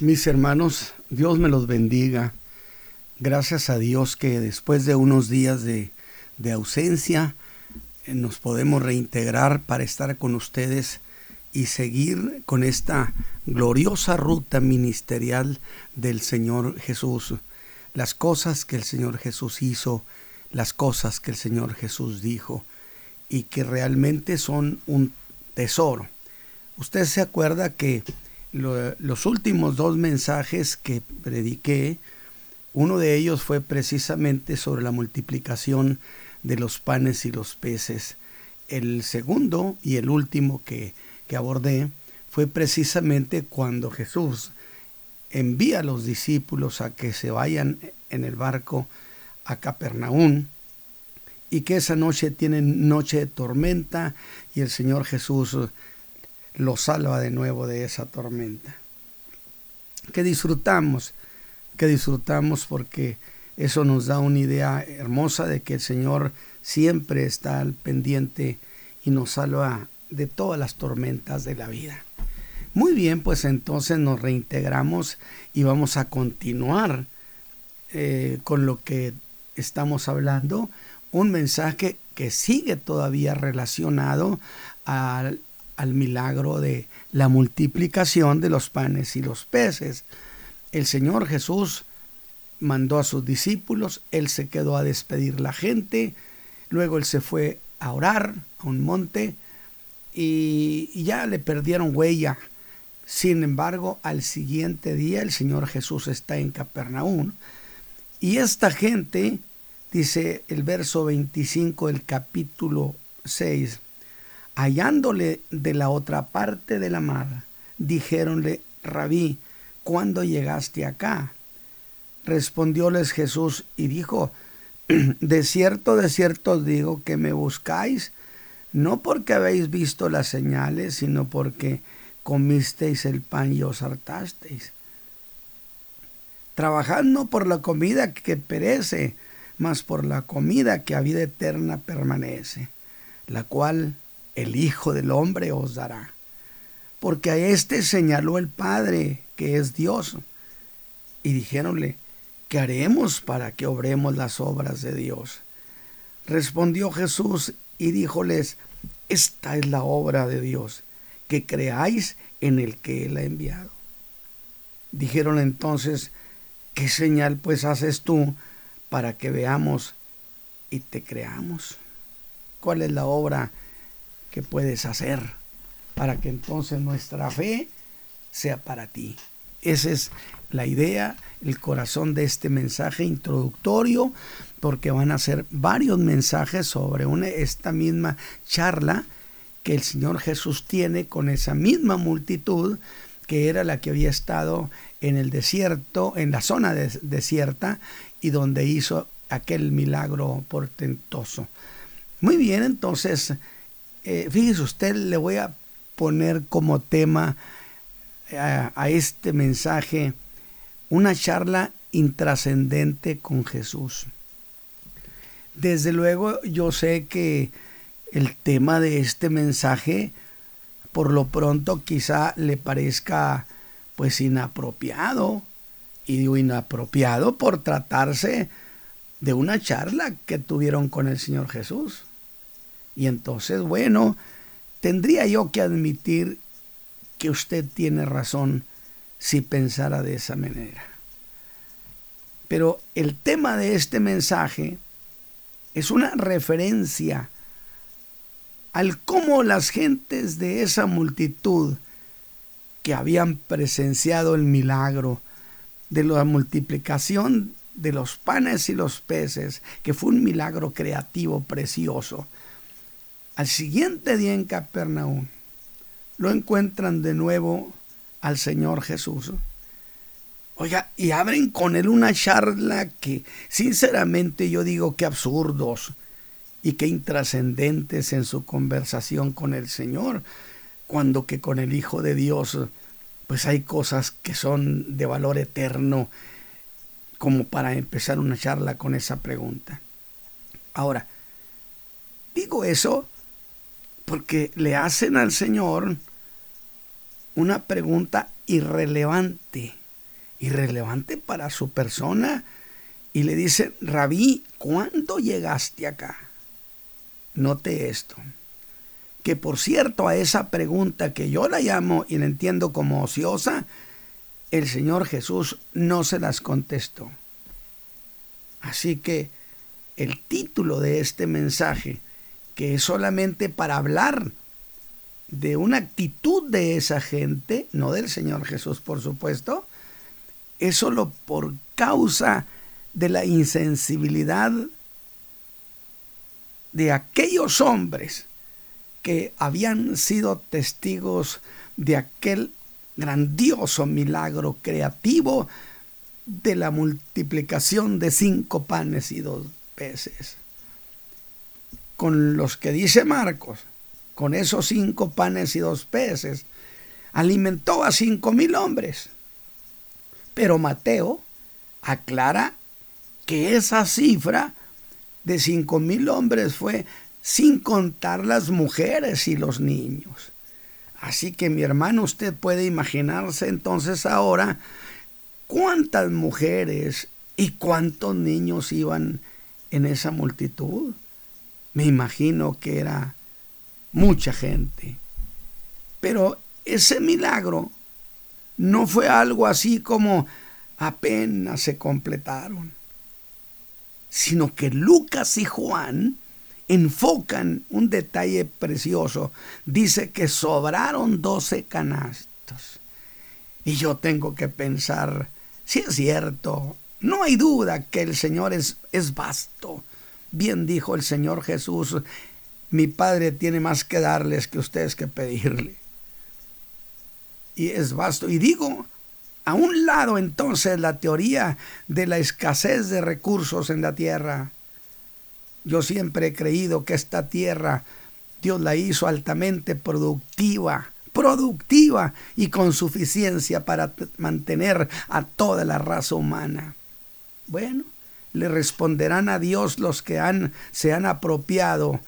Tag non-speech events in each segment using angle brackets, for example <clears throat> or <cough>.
Mis hermanos, Dios me los bendiga. Gracias a Dios que después de unos días de, ausencia eh, nos podemos reintegrar para estar con ustedes y seguir con esta gloriosa ruta ministerial del Señor Jesús. Las cosas que el Señor Jesús hizo, las cosas que el Señor Jesús dijo y que realmente son un tesoro. Usted se acuerda que los últimos dos mensajes que prediqué, uno de ellos fue precisamente sobre la multiplicación de los panes y los peces. El segundo y el último que, que abordé fue precisamente cuando Jesús envía a los discípulos a que se vayan en el barco a Capernaum y que esa noche tienen noche de tormenta y el Señor Jesús lo salva de nuevo de esa tormenta. Que disfrutamos, que disfrutamos porque eso nos da una idea hermosa de que el Señor siempre está al pendiente y nos salva de todas las tormentas de la vida. Muy bien, pues entonces nos reintegramos y vamos a continuar eh, con lo que estamos hablando, un mensaje que sigue todavía relacionado al al milagro de la multiplicación de los panes y los peces. El Señor Jesús mandó a sus discípulos, Él se quedó a despedir la gente, luego Él se fue a orar a un monte y, ya le perdieron huella. Sin embargo, al siguiente día el Señor Jesús está en Capernaum y esta gente, dice el verso 25 del capítulo 6, hallándole de la otra parte de la mar, dijéronle, Rabí, ¿cuándo llegaste acá? Respondióles Jesús y dijo, <clears throat> de cierto, de cierto digo que me buscáis, no porque habéis visto las señales, sino porque comisteis el pan y os hartasteis. Trabajad no por la comida que perece, mas por la comida que a vida eterna permanece, la cual el Hijo del Hombre os dará. Porque a éste señaló el Padre, que es Dios. Y dijéronle, ¿qué haremos para que obremos las obras de Dios? Respondió Jesús y díjoles, esta es la obra de Dios, que creáis en el que Él ha enviado. Dijeron entonces, ¿qué señal pues haces tú para que veamos y te creamos? ¿Cuál es la obra que puedes hacer para que entonces nuestra fe sea para ti. Esa es la idea, el corazón de este mensaje introductorio, porque van a ser varios mensajes sobre una, esta misma charla que el Señor Jesús tiene con esa misma multitud que era la que había estado en el desierto, en la zona desierta, y donde hizo aquel milagro portentoso. Muy bien, entonces eh, fíjese usted, le voy a poner como tema eh, a, este mensaje una charla intrascendente con Jesús. Desde luego yo sé que el tema de este mensaje por lo pronto quizá le parezca pues inapropiado y digo inapropiado por tratarse de una charla que tuvieron con el Señor Jesús. Y entonces, bueno, tendría yo que admitir que usted tiene razón si pensara de esa manera. Pero el tema de este mensaje es una referencia al cómo las gentes de esa multitud que habían presenciado el milagro de la multiplicación de los panes y los peces, que fue un milagro creativo precioso, al siguiente día en Capernaum, lo encuentran de nuevo al Señor Jesús. Oiga, y abren con él una charla que sinceramente yo digo que absurdos y que intrascendentes en su conversación con el Señor, cuando que con el Hijo de Dios pues hay cosas que son de valor eterno como para empezar una charla con esa pregunta. Ahora, digo eso porque le hacen al Señor una pregunta irrelevante, irrelevante para su persona, y le dice, Rabí, ¿cuándo llegaste acá? Note esto, que por cierto a esa pregunta que yo la llamo y la entiendo como ociosa, el Señor Jesús no se las contestó. Así que el título de este mensaje, que solamente para hablar de una actitud de esa gente, no del Señor Jesús por supuesto, es solo por causa de la insensibilidad de aquellos hombres que habían sido testigos de aquel grandioso milagro creativo de la multiplicación de cinco panes y dos peces. Con los que dice Marcos, con esos cinco panes y dos peces, alimentó a cinco mil hombres. Pero Mateo aclara que esa cifra de cinco mil hombres fue sin contar las mujeres y los niños. Así que mi hermano, usted puede imaginarse entonces ahora cuántas mujeres y cuántos niños iban en esa multitud. Me imagino que era mucha gente. Pero ese milagro no fue algo así como apenas se completaron, sino que Lucas y Juan enfocan un detalle precioso. Dice que sobraron doce canastos. Y yo tengo que pensar, si es cierto, no hay duda que el Señor es, es vasto. Bien dijo el Señor Jesús, mi Padre tiene más que darles que ustedes que pedirle. Y es vasto. Y digo, a un lado entonces la teoría de la escasez de recursos en la tierra. Yo siempre he creído que esta tierra Dios la hizo altamente productiva, productiva y con suficiencia para mantener a toda la raza humana. Bueno, le responderán a Dios los que han, se han apropiado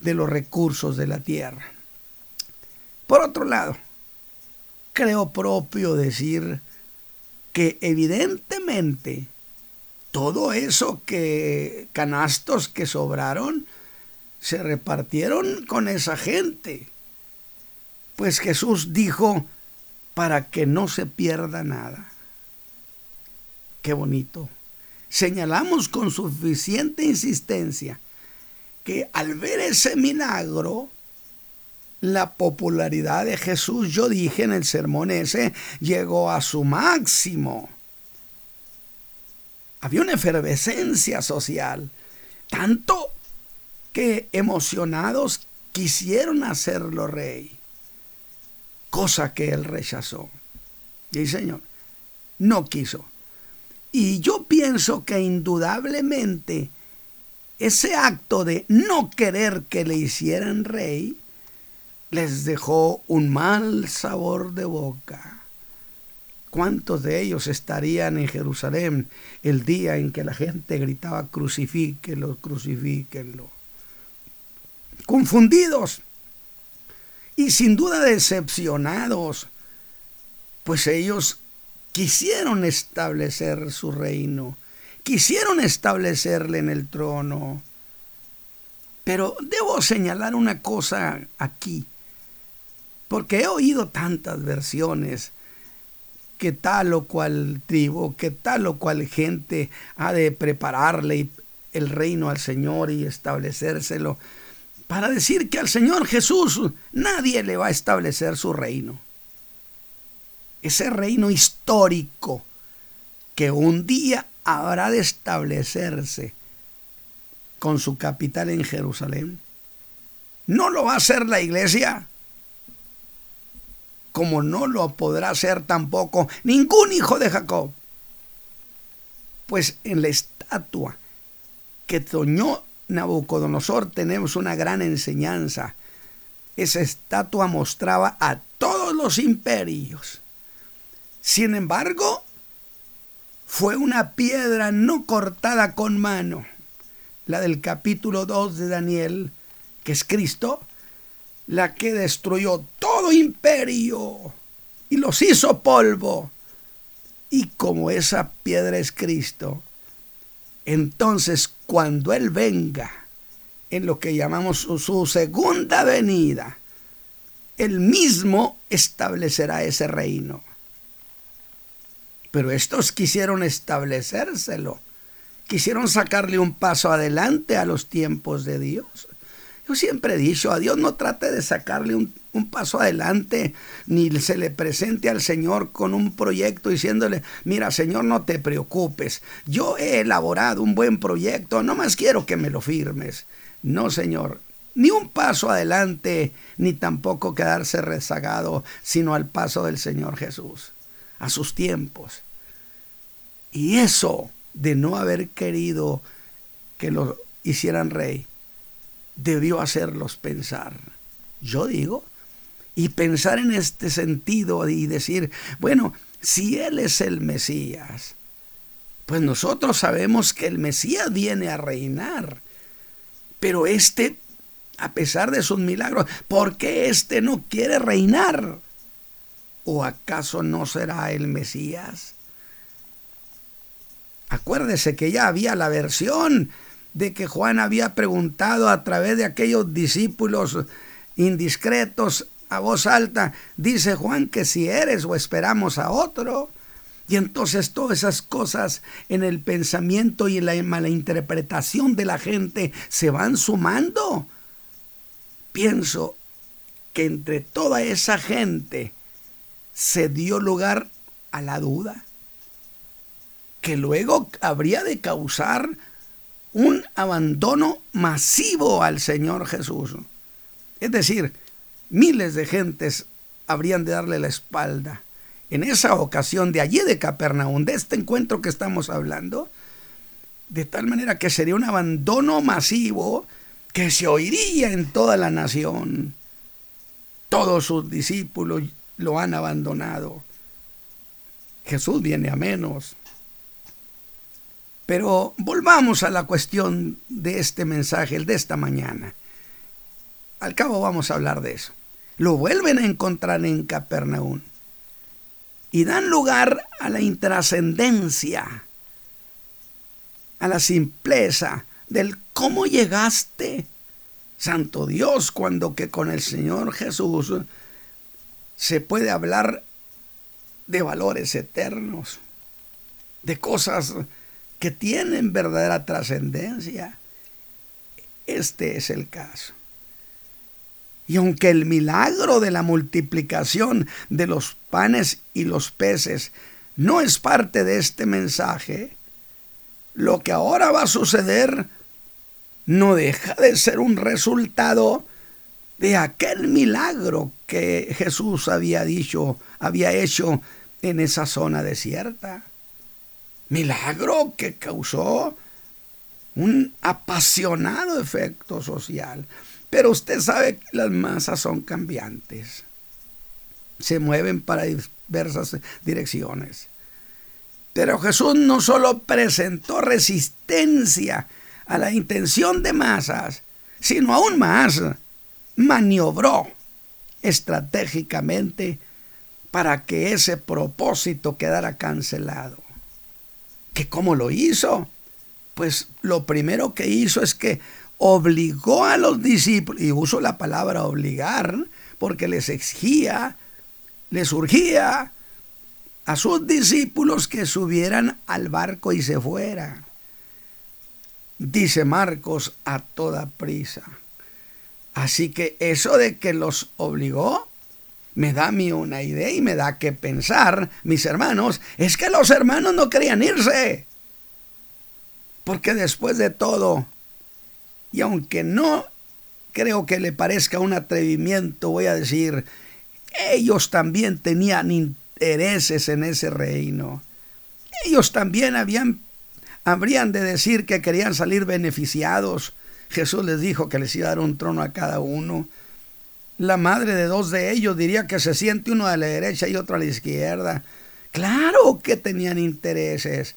de los recursos de la tierra. Por otro lado, creo propio decir que evidentemente todo eso que canastos que sobraron se repartieron con esa gente. Pues Jesús dijo, para que no se pierda nada. Qué bonito. Señalamos con suficiente insistencia que al ver ese milagro, la popularidad de Jesús, yo dije en el sermón ese, llegó a su máximo. Había una efervescencia social, tanto que emocionados quisieron hacerlo rey, cosa que él rechazó. Y Señor, no quiso. Y yo pienso que indudablemente ese acto de no querer que le hicieran rey les dejó un mal sabor de boca. ¿Cuántos de ellos estarían en Jerusalén el día en que la gente gritaba crucifíquenlo, crucifíquenlo? Confundidos y sin duda decepcionados, pues ellos quisieron establecer su reino, quisieron establecerle en el trono. Pero debo señalar una cosa aquí, porque he oído tantas versiones que tal o cual tribu, que tal o cual gente ha de prepararle el reino al Señor y establecérselo, para decir que al Señor Jesús nadie le va a establecer su reino. Ese reino histórico que un día habrá de establecerse con su capital en Jerusalén. No lo va a hacer la iglesia, como no lo podrá hacer tampoco ningún hijo de Jacob. Pues en la estatua que toñó Nabucodonosor tenemos una gran enseñanza. Esa estatua mostraba a todos los imperios. Sin embargo, fue una piedra no cortada con mano, la del capítulo 2 de Daniel, que es Cristo, la que destruyó todo imperio y los hizo polvo. Y como esa piedra es Cristo, entonces cuando Él venga en lo que llamamos su, segunda venida, Él mismo establecerá ese reino. Pero estos quisieron establecérselo, quisieron sacarle un paso adelante a los tiempos de Dios. Yo siempre he dicho, a Dios no trate de sacarle un, paso adelante, ni se le presente al Señor con un proyecto diciéndole, mira Señor, no te preocupes, yo he elaborado un buen proyecto, no más quiero que me lo firmes. No, Señor, ni un paso adelante, ni tampoco quedarse rezagado, sino al paso del Señor Jesús, a sus tiempos. Y eso de no haber querido que lo hicieran rey, debió hacerlos pensar. Yo digo, y pensar en este sentido y decir, bueno, si Él es el Mesías, pues nosotros sabemos que el Mesías viene a reinar, pero este, a pesar de sus milagros, ¿por qué este no quiere reinar? ¿O acaso no será el Mesías? Acuérdese que ya había la versión de que Juan había preguntado a través de aquellos discípulos indiscretos a voz alta, dice Juan que si eres o esperamos a otro. Y entonces todas esas cosas en el pensamiento y en la mala interpretación de la gente se van sumando. Pienso que entre toda esa gente se dio lugar a la duda, que luego habría de causar un abandono masivo al Señor Jesús. Es decir, miles de gentes habrían de darle la espalda. En esa ocasión de allí de Capernaum, de este encuentro que estamos hablando, de tal manera que sería un abandono masivo que se oiría en toda la nación. Todos sus discípulos lo han abandonado. Jesús viene a menos. Pero volvamos a la cuestión de este mensaje, el de esta mañana. Al cabo vamos a hablar de eso. Lo vuelven a encontrar en Capernaum y dan lugar a la intrascendencia, a la simpleza del cómo llegaste, Santo Dios, cuando que con el Señor Jesús se puede hablar de valores eternos, de cosas que tienen verdadera trascendencia. Este es el caso. Y aunque el milagro de la multiplicación de los panes y los peces no es parte de este mensaje, lo que ahora va a suceder no deja de ser un resultado de aquel milagro que Jesús había dicho, había hecho en esa zona desierta milagro que causó un apasionado efecto social. Pero usted sabe que las masas son cambiantes. Se mueven para diversas direcciones. Pero Jesús no solo presentó resistencia a la intención de masas, sino aún más, maniobró estratégicamente para que ese propósito quedara cancelado que cómo lo hizo. Pues lo primero que hizo es que obligó a los discípulos, y uso la palabra obligar, porque les exigía, les urgía a sus discípulos que subieran al barco y se fueran. Dice Marcos a toda prisa. Así que eso de que los obligó, me da a mí una idea y me da que pensar, mis hermanos, es que los hermanos no querían irse. Porque después de todo, y aunque no creo que le parezca un atrevimiento, voy a decir, ellos también tenían intereses en ese reino. Ellos también habían, habrían de decir que querían salir beneficiados. Jesús les dijo que les iba a dar un trono a cada uno la madre de dos de ellos diría que se siente uno a la derecha y otro a la izquierda. Claro que tenían intereses.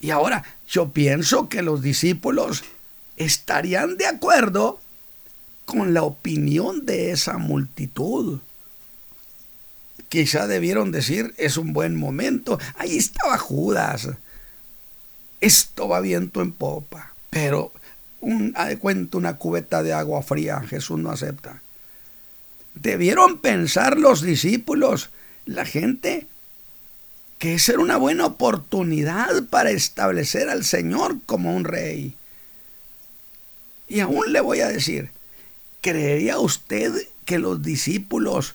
Y ahora yo pienso que los discípulos estarían de acuerdo con la opinión de esa multitud. quizá debieron decir, es un buen momento. Ahí estaba Judas. Esto va viento en popa. Pero un, de cuenta una cubeta de agua fría, Jesús no acepta. Debieron pensar los discípulos, la gente, que esa era una buena oportunidad para establecer al Señor como un rey. Y aún le voy a decir, ¿creería usted que los discípulos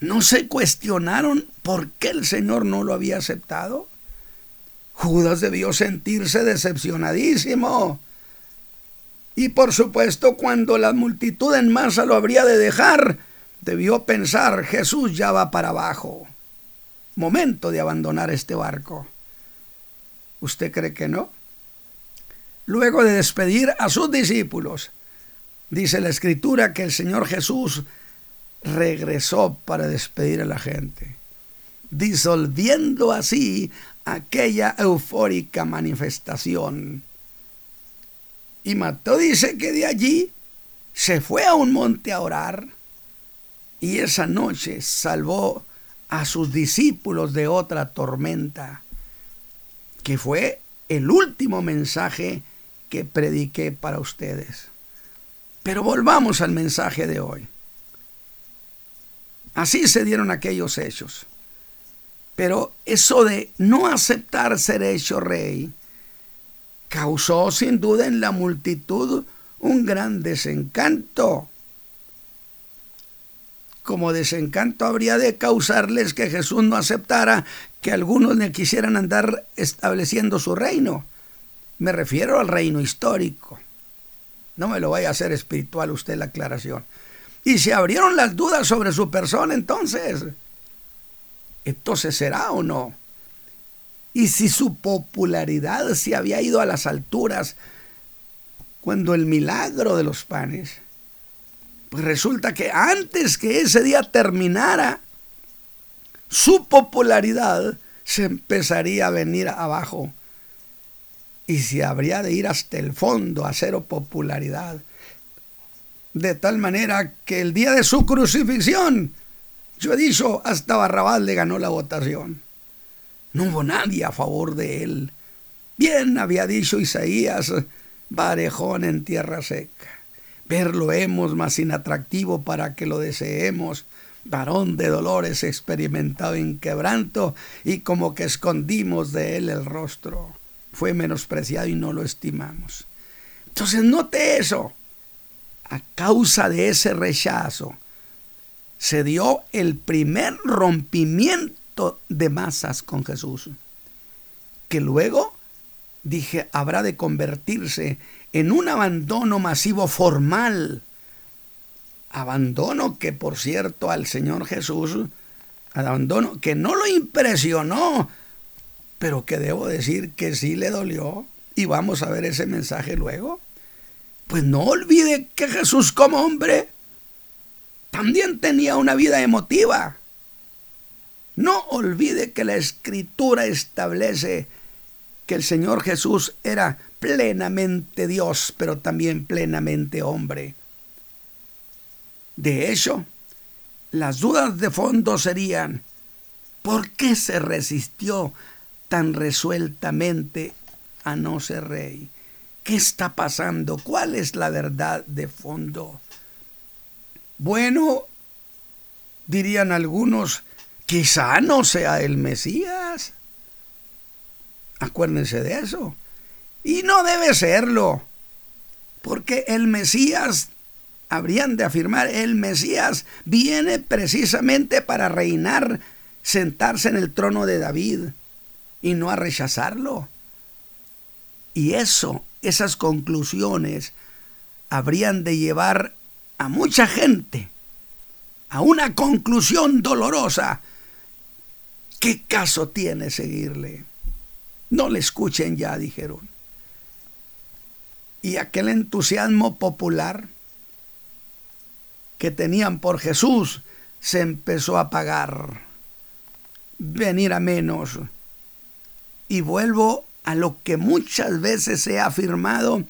no se cuestionaron por qué el Señor no lo había aceptado? Judas debió sentirse decepcionadísimo. Y por supuesto, cuando la multitud en masa lo habría de dejar, debió pensar, Jesús ya va para abajo. Momento de abandonar este barco. ¿Usted cree que no? Luego de despedir a sus discípulos, dice la escritura que el Señor Jesús regresó para despedir a la gente, disolviendo así aquella eufórica manifestación. Y Mateo dice que de allí se fue a un monte a orar y esa noche salvó a sus discípulos de otra tormenta, que fue el último mensaje que prediqué para ustedes. Pero volvamos al mensaje de hoy. Así se dieron aquellos hechos. Pero eso de no aceptar ser hecho rey causó sin duda en la multitud un gran desencanto. Como desencanto habría de causarles que Jesús no aceptara que algunos le quisieran andar estableciendo su reino. Me refiero al reino histórico. No me lo vaya a hacer espiritual usted la aclaración. Y se abrieron las dudas sobre su persona entonces. Entonces será o no. Y si su popularidad se había ido a las alturas cuando el milagro de los panes, pues resulta que antes que ese día terminara, su popularidad se empezaría a venir abajo y se habría de ir hasta el fondo a cero popularidad de tal manera que el día de su crucifixión, yo he dicho, hasta Barrabás le ganó la votación. No hubo nadie a favor de él. Bien había dicho Isaías, varejón en tierra seca. Verlo hemos más inatractivo para que lo deseemos. Varón de dolores experimentado en quebranto y como que escondimos de él el rostro. Fue menospreciado y no lo estimamos. Entonces note eso a causa de ese rechazo, se dio el primer rompimiento de masas con Jesús, que luego, dije, habrá de convertirse en un abandono masivo formal. Abandono que, por cierto, al Señor Jesús, abandono que no lo impresionó, pero que debo decir que sí le dolió. Y vamos a ver ese mensaje luego. Pues no olvide que Jesús como hombre también tenía una vida emotiva. No olvide que la escritura establece que el Señor Jesús era plenamente Dios, pero también plenamente hombre. De hecho, las dudas de fondo serían, ¿por qué se resistió tan resueltamente a no ser rey? ¿Qué está pasando? ¿Cuál es la verdad de fondo? Bueno, dirían algunos, quizá no sea el Mesías. Acuérdense de eso. Y no debe serlo, porque el Mesías, habrían de afirmar, el Mesías viene precisamente para reinar, sentarse en el trono de David y no a rechazarlo. Y eso esas conclusiones habrían de llevar a mucha gente a una conclusión dolorosa. ¿Qué caso tiene seguirle? No le escuchen ya, dijeron. Y aquel entusiasmo popular que tenían por Jesús se empezó a apagar, venir a menos. Y vuelvo a lo que muchas veces he afirmado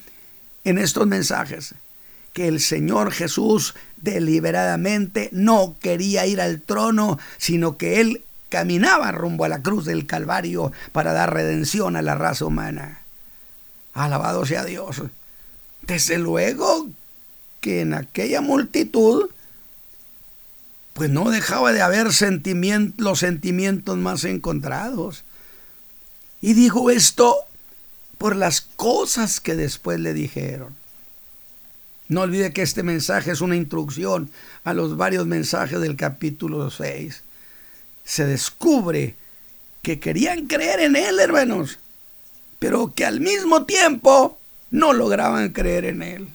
en estos mensajes, que el Señor Jesús deliberadamente no quería ir al trono, sino que Él caminaba rumbo a la cruz del Calvario para dar redención a la raza humana. Alabado sea Dios. Desde luego que en aquella multitud, pues no dejaba de haber los sentimientos más encontrados. Y dijo esto por las cosas que después le dijeron. No olvide que este mensaje es una introducción a los varios mensajes del capítulo 6. Se descubre que querían creer en Él, hermanos, pero que al mismo tiempo no lograban creer en Él.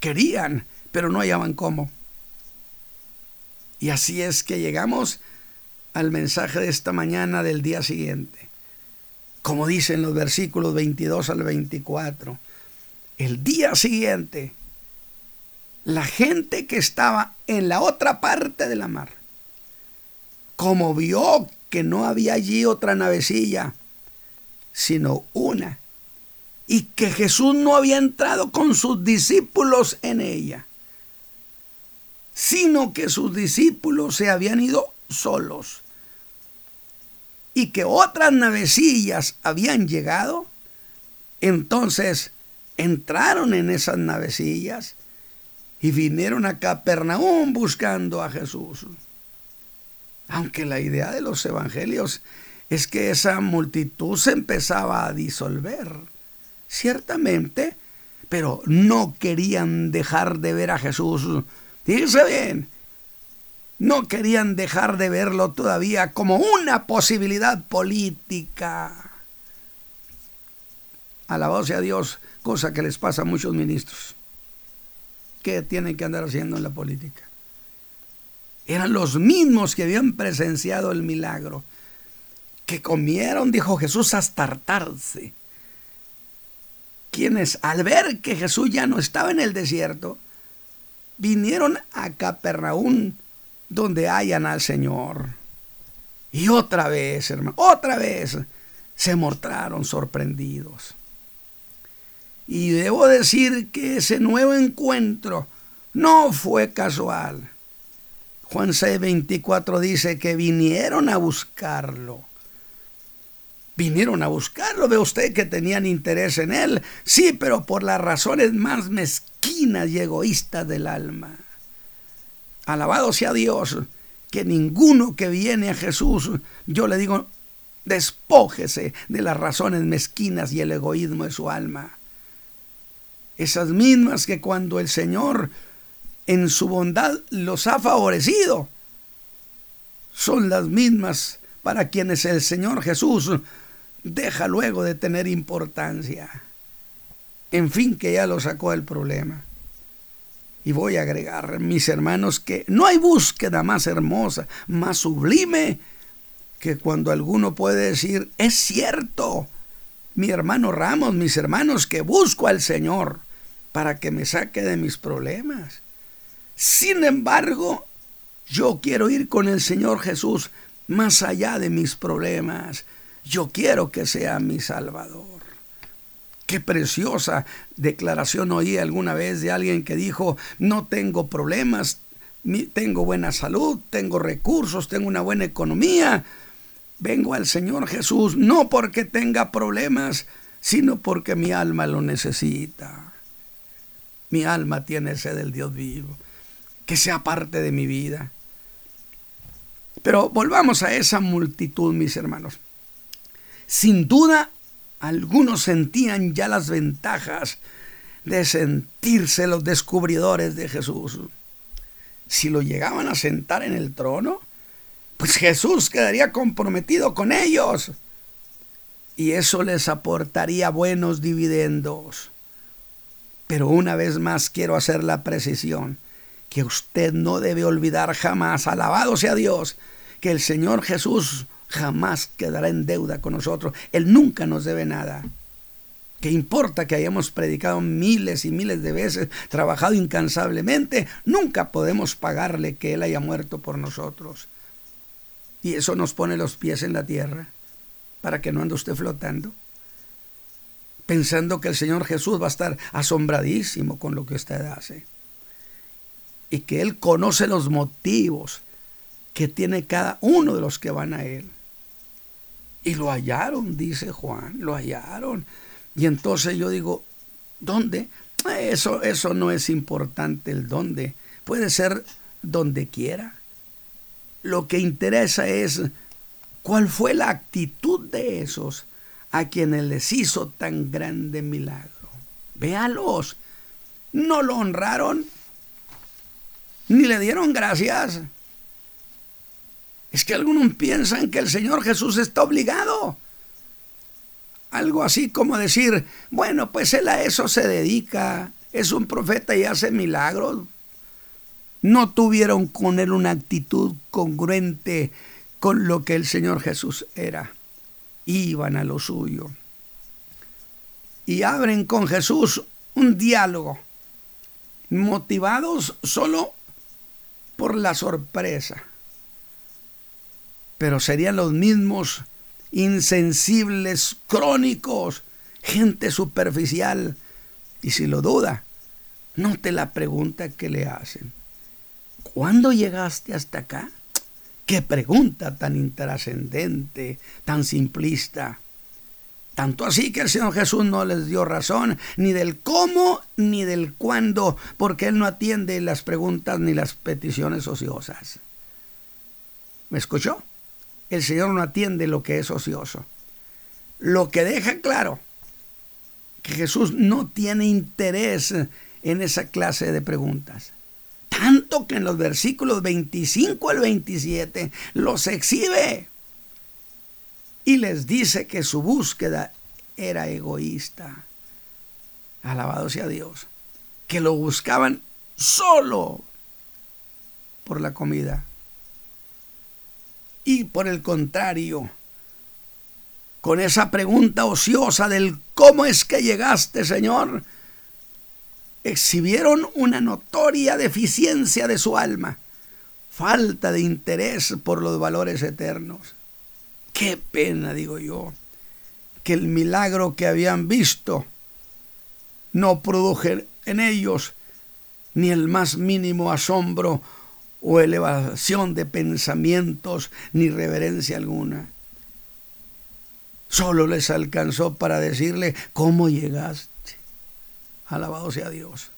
Querían, pero no hallaban cómo. Y así es que llegamos al mensaje de esta mañana del día siguiente. Como dicen los versículos 22 al 24. El día siguiente la gente que estaba en la otra parte de la mar, como vio que no había allí otra navecilla, sino una, y que Jesús no había entrado con sus discípulos en ella, sino que sus discípulos se habían ido solos, y que otras navecillas habían llegado, entonces entraron en esas navecillas y vinieron a Capernaum buscando a Jesús. Aunque la idea de los evangelios es que esa multitud se empezaba a disolver, ciertamente, pero no querían dejar de ver a Jesús. Fíjense bien, no querían dejar de verlo todavía como una posibilidad política. Alabado sea Dios, cosa que les pasa a muchos ministros. ¿Qué tienen que andar haciendo en la política? Eran los mismos que habían presenciado el milagro, que comieron, dijo Jesús, hasta hartarse. Quienes al ver que Jesús ya no estaba en el desierto, vinieron a Capernaum donde hayan al Señor. Y otra vez, hermano, otra vez se mostraron sorprendidos. Y debo decir que ese nuevo encuentro no fue casual. Juan 6:24 dice que vinieron a buscarlo. Vinieron a buscarlo, ve usted que tenían interés en él, sí, pero por las razones más mezquinas y egoístas del alma. Alabado sea Dios, que ninguno que viene a Jesús, yo le digo, despójese de las razones mezquinas y el egoísmo de su alma esas mismas que cuando el Señor en su bondad los ha favorecido, son las mismas para quienes el Señor Jesús deja luego de tener importancia. En fin, que ya lo sacó del problema. Y voy a agregar, mis hermanos, que no hay búsqueda más hermosa, más sublime, que cuando alguno puede decir, es cierto, mi hermano Ramos, mis hermanos, que busco al Señor para que me saque de mis problemas. Sin embargo, yo quiero ir con el Señor Jesús más allá de mis problemas. Yo quiero que sea mi Salvador. Qué preciosa declaración oí alguna vez de alguien que dijo, no tengo problemas, tengo buena salud, tengo recursos, tengo una buena economía, Vengo al Señor Jesús no porque tenga problemas, sino porque mi alma lo necesita. Mi alma tiene sed del Dios vivo. Que sea parte de mi vida. Pero volvamos a esa multitud, mis hermanos. Sin duda, algunos sentían ya las ventajas de sentirse los descubridores de Jesús. Si lo llegaban a sentar en el trono, pues Jesús quedaría comprometido con ellos. Y eso les aportaría buenos dividendos. Pero una vez más quiero hacer la precisión que usted no debe olvidar jamás, alabado sea Dios, que el Señor Jesús jamás quedará en deuda con nosotros. Él nunca nos debe nada. ¿Qué importa que hayamos predicado miles y miles de veces, trabajado incansablemente? Nunca podemos pagarle que Él haya muerto por nosotros. Y eso nos pone los pies en la tierra para que no ande usted flotando. pensando que el Señor Jesús va a estar asombradísimo con lo que usted hace. Y que Él conoce los motivos que tiene cada uno de los que van a Él. Y lo hallaron, dice Juan, lo hallaron. Y entonces yo digo, ¿dónde? Eso, eso no es importante el dónde. Puede ser donde quiera. Lo que interesa es cuál fue la actitud de esos a quienes les hizo tan grande milagro. Véalos, no lo honraron, ni le dieron gracias. Es que algunos piensan que el Señor Jesús está obligado. Algo así como decir, bueno, pues él a eso se dedica, es un profeta y hace milagros. No tuvieron con él una actitud congruente con lo que el Señor Jesús era. Iban a lo suyo. Y abren con Jesús un diálogo, motivados solo por la sorpresa. Pero serían los mismos insensibles, crónicos, gente superficial. Y si lo duda, note la pregunta que le hacen. ¿Cuándo llegaste hasta acá? Qué pregunta tan intrascendente, tan simplista. Tanto así que el Señor Jesús no les dio razón ni del cómo ni del cuándo, porque Él no atiende las preguntas ni las peticiones ociosas. ¿Me escuchó? El Señor no atiende lo que es ocioso. Lo que deja claro que Jesús no tiene interés en esa clase de preguntas. Tanto que en los versículos 25 al 27 los exhibe y les dice que su búsqueda era egoísta. Alabado sea Dios. Que lo buscaban solo por la comida. Y por el contrario, con esa pregunta ociosa del ¿cómo es que llegaste, Señor? exhibieron una notoria deficiencia de su alma, falta de interés por los valores eternos. Qué pena, digo yo, que el milagro que habían visto no produje en ellos ni el más mínimo asombro o elevación de pensamientos ni reverencia alguna. Solo les alcanzó para decirle, ¿cómo llegaste? Alabado sea Dios.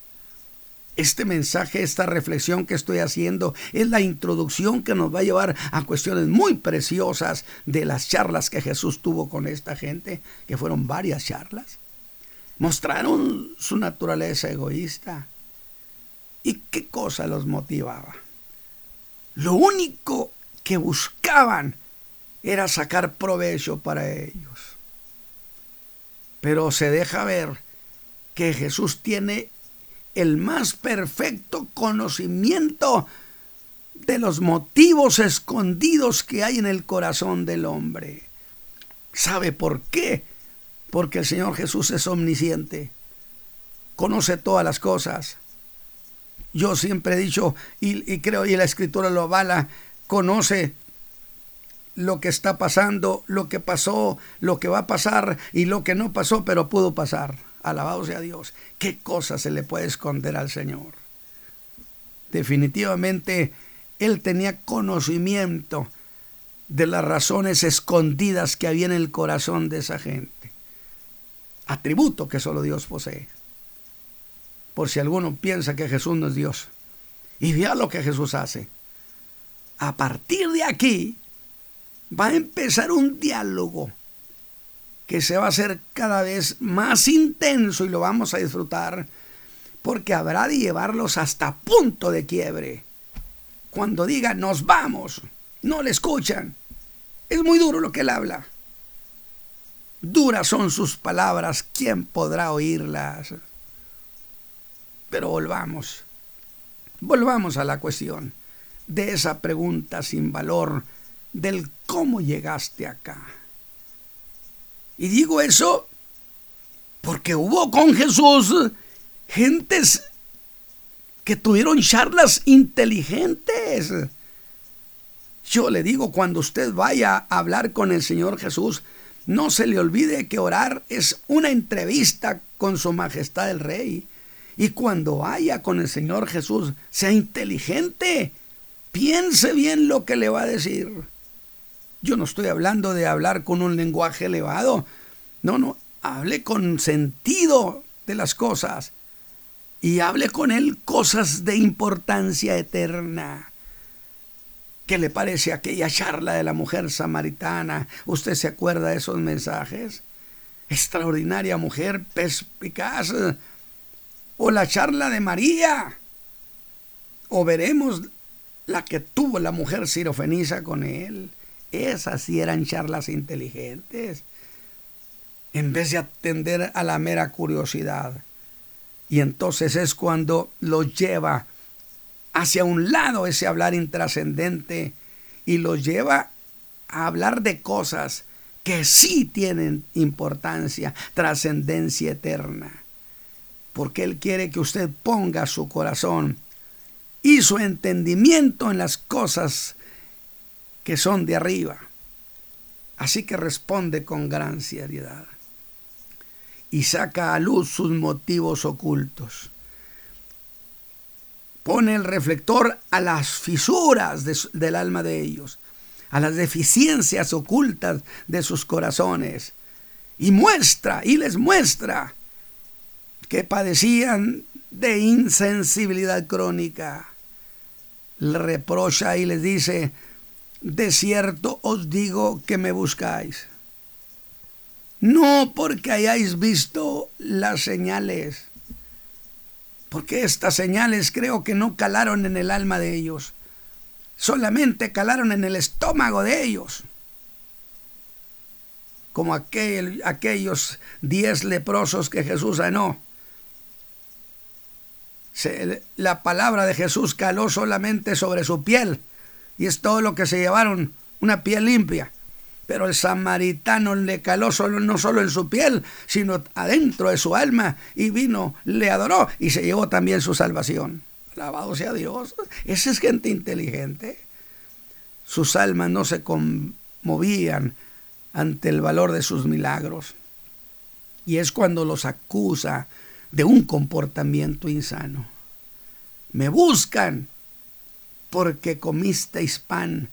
Este mensaje, esta reflexión que estoy haciendo es la introducción que nos va a llevar a cuestiones muy preciosas de las charlas que Jesús tuvo con esta gente, que fueron varias charlas. Mostraron su naturaleza egoísta. ¿Y qué cosa los motivaba? Lo único que buscaban era sacar provecho para ellos. Pero se deja ver que Jesús tiene el más perfecto conocimiento de los motivos escondidos que hay en el corazón del hombre. ¿Sabe por qué? Porque el Señor Jesús es omnisciente, conoce todas las cosas. Yo siempre he dicho, y, creo, y la escritura lo avala, conoce lo que está pasando, lo que pasó, lo que va a pasar y lo que no pasó, pero pudo pasar. Alabado sea Dios. ¿Qué cosa se le puede esconder al Señor? Definitivamente, Él tenía conocimiento de las razones escondidas que había en el corazón de esa gente. Atributo que solo Dios posee. Por si alguno piensa que Jesús no es Dios. Y vea lo que Jesús hace. A partir de aquí va a empezar un diálogo que se va a hacer cada vez más intenso y lo vamos a disfrutar porque habrá de llevarlos hasta punto de quiebre. Cuando diga nos vamos, no le escuchan. Es muy duro lo que él habla. Duras son sus palabras, ¿quién podrá oírlas? Pero volvamos, volvamos a la cuestión de esa pregunta sin valor del cómo llegaste acá. Y digo eso porque hubo con Jesús gentes que tuvieron charlas inteligentes. Yo le digo, cuando usted vaya a hablar con el Señor Jesús, No se le olvide que orar es una entrevista con su majestad el rey. Y cuando vaya con el Señor Jesús, sea inteligente. Piense bien lo que le va a decir. Yo no estoy hablando de hablar con un lenguaje elevado. No, no, hable con sentido de las cosas. Y hable con él cosas de importancia eterna. ¿Qué le parece aquella charla de la mujer samaritana? ¿Usted se acuerda de esos mensajes? Extraordinaria mujer, perspicaz. O la charla de María. O veremos la que tuvo la mujer sirofeniza con él. Esas eran charlas inteligentes. En vez de atender a la mera curiosidad. Y entonces es cuando lo lleva hacia un lado ese hablar intrascendente y lo lleva a hablar de cosas que sí tienen importancia, trascendencia eterna. Porque Él quiere que usted ponga su corazón y su entendimiento en las cosas que son de arriba. Así que responde con gran seriedad y saca a luz sus motivos ocultos pone el reflector a las fisuras del alma de ellos, a las deficiencias ocultas de sus corazones, y muestra, y les muestra que padecían de insensibilidad crónica. Le reprocha y les dice, de cierto os digo que me buscáis. No porque hayáis visto las señales, porque estas señales creo que no calaron en el alma de ellos, solamente calaron en el estómago de ellos. Como aquel, aquellos diez leprosos que Jesús sanó. la palabra de Jesús caló solamente sobre su piel y es todo lo que se llevaron, una piel limpia. Pero el samaritano le caló solo, no solo en su piel, sino adentro de su alma y vino, le adoró y se llevó también su salvación. Alabado sea Dios. Esa es gente inteligente. Sus almas no se conmovían ante el valor de sus milagros. Y es cuando los acusa de un comportamiento insano. Me buscan porque comisteis pan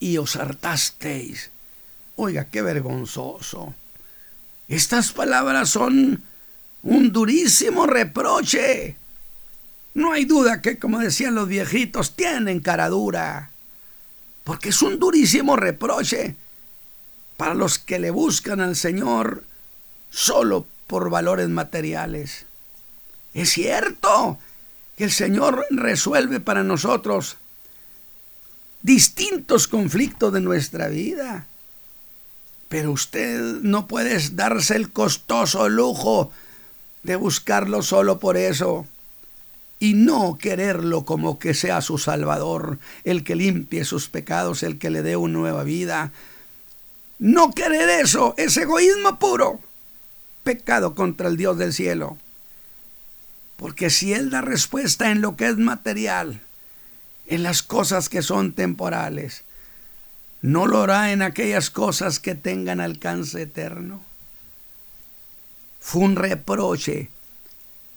y os hartasteis Oiga, qué vergonzoso. Estas palabras son un durísimo reproche. No hay duda que, como decían los viejitos, tienen cara dura. Porque es un durísimo reproche para los que le buscan al Señor solo por valores materiales. Es cierto que el Señor resuelve para nosotros distintos conflictos de nuestra vida. Pero usted no puede darse el costoso lujo de buscarlo solo por eso y no quererlo como que sea su Salvador, el que limpie sus pecados, el que le dé una nueva vida. No querer eso es egoísmo puro, pecado contra el Dios del cielo. Porque si Él da respuesta en lo que es material, en las cosas que son temporales, no lo hará en aquellas cosas que tengan alcance eterno. Fue un reproche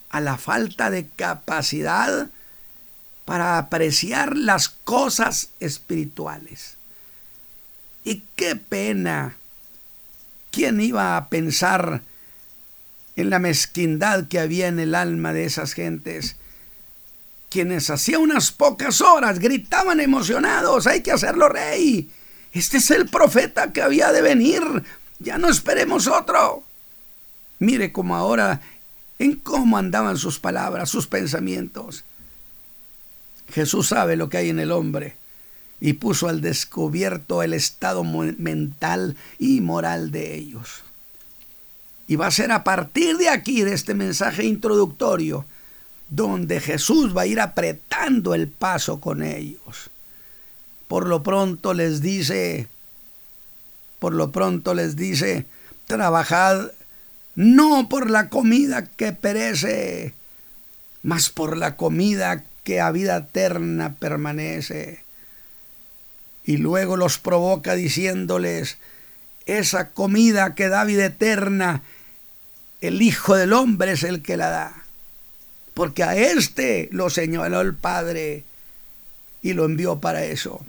a la falta de capacidad para apreciar las cosas espirituales. Y qué pena. ¿Quién iba a pensar en la mezquindad que había en el alma de esas gentes? Quienes hacía unas pocas horas gritaban emocionados, hay que hacerlo rey, este es el profeta que había de venir. Ya no esperemos otro. Mire cómo ahora, en cómo andaban sus palabras, sus pensamientos. Jesús sabe lo que hay en el hombre y puso al descubierto el estado mental y moral de ellos. Y va a ser a partir de aquí, de este mensaje introductorio, donde Jesús va a ir apretando el paso con ellos por lo pronto les dice, por lo pronto les dice, trabajad no por la comida que perece, mas por la comida que a vida eterna permanece. Y luego los provoca diciéndoles, esa comida que da vida eterna, el Hijo del Hombre es el que la da. Porque a este lo señaló el Padre y lo envió para eso.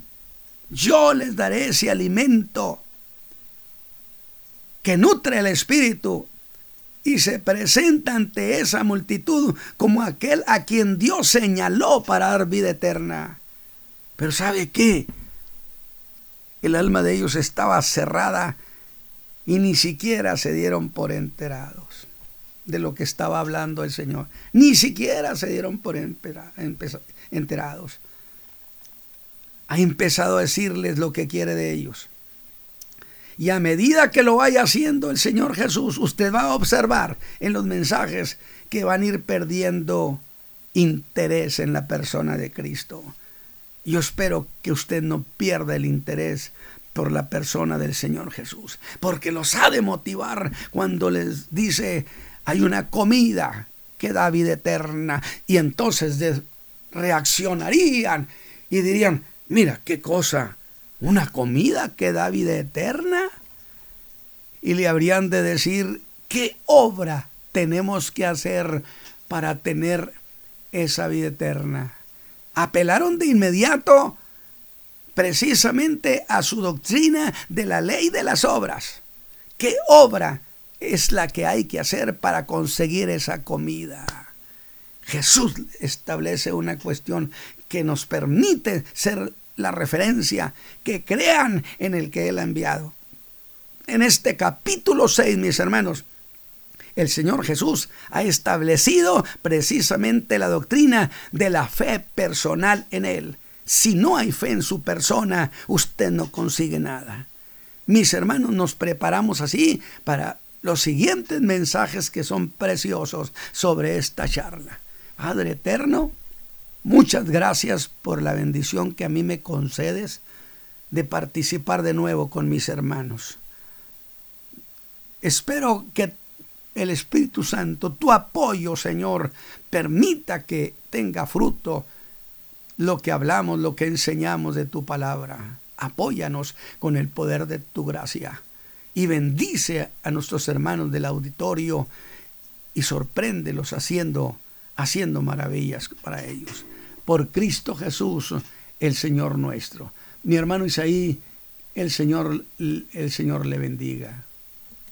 Yo les daré ese alimento que nutre el espíritu y se presenta ante esa multitud como aquel a quien Dios señaló para dar vida eterna. Pero ¿sabe qué? El alma de ellos estaba cerrada y ni siquiera se dieron por enterados de lo que estaba hablando el Señor. Ni siquiera se dieron por enterados. Ha empezado a decirles lo que quiere de ellos. Y a medida que lo vaya haciendo el Señor Jesús, usted va a observar en los mensajes que van a ir perdiendo interés en la persona de Cristo. Yo espero que usted no pierda el interés por la persona del Señor Jesús, porque los ha de motivar cuando les dice, hay una comida que da vida eterna, y entonces reaccionarían y dirían, mira qué cosa, una comida que da vida eterna. Y le habrían de decir, ¿qué obra tenemos que hacer para tener esa vida eterna? Apelaron de inmediato precisamente a su doctrina de la ley de las obras. ¿Qué obra es la que hay que hacer para conseguir esa comida? Jesús establece una cuestión que nos permite ser la referencia, que crean en el que Él ha enviado. En este capítulo 6, mis hermanos, el Señor Jesús ha establecido precisamente la doctrina de la fe personal en Él. Si no hay fe en su persona, usted no consigue nada. Mis hermanos, nos preparamos así para los siguientes mensajes que son preciosos sobre esta charla. Padre eterno, muchas gracias por la bendición que a mí me concedes de participar de nuevo con mis hermanos. Espero que el Espíritu Santo, tu apoyo, Señor, permita que tenga fruto lo que hablamos, lo que enseñamos de tu palabra. Apóyanos con el poder de tu gracia y bendice a nuestros hermanos del auditorio y sorpréndelos haciendo, haciendo maravillas para ellos. Por Cristo Jesús, el Señor nuestro. Mi hermano Isaí, el Señor, el Señor le bendiga.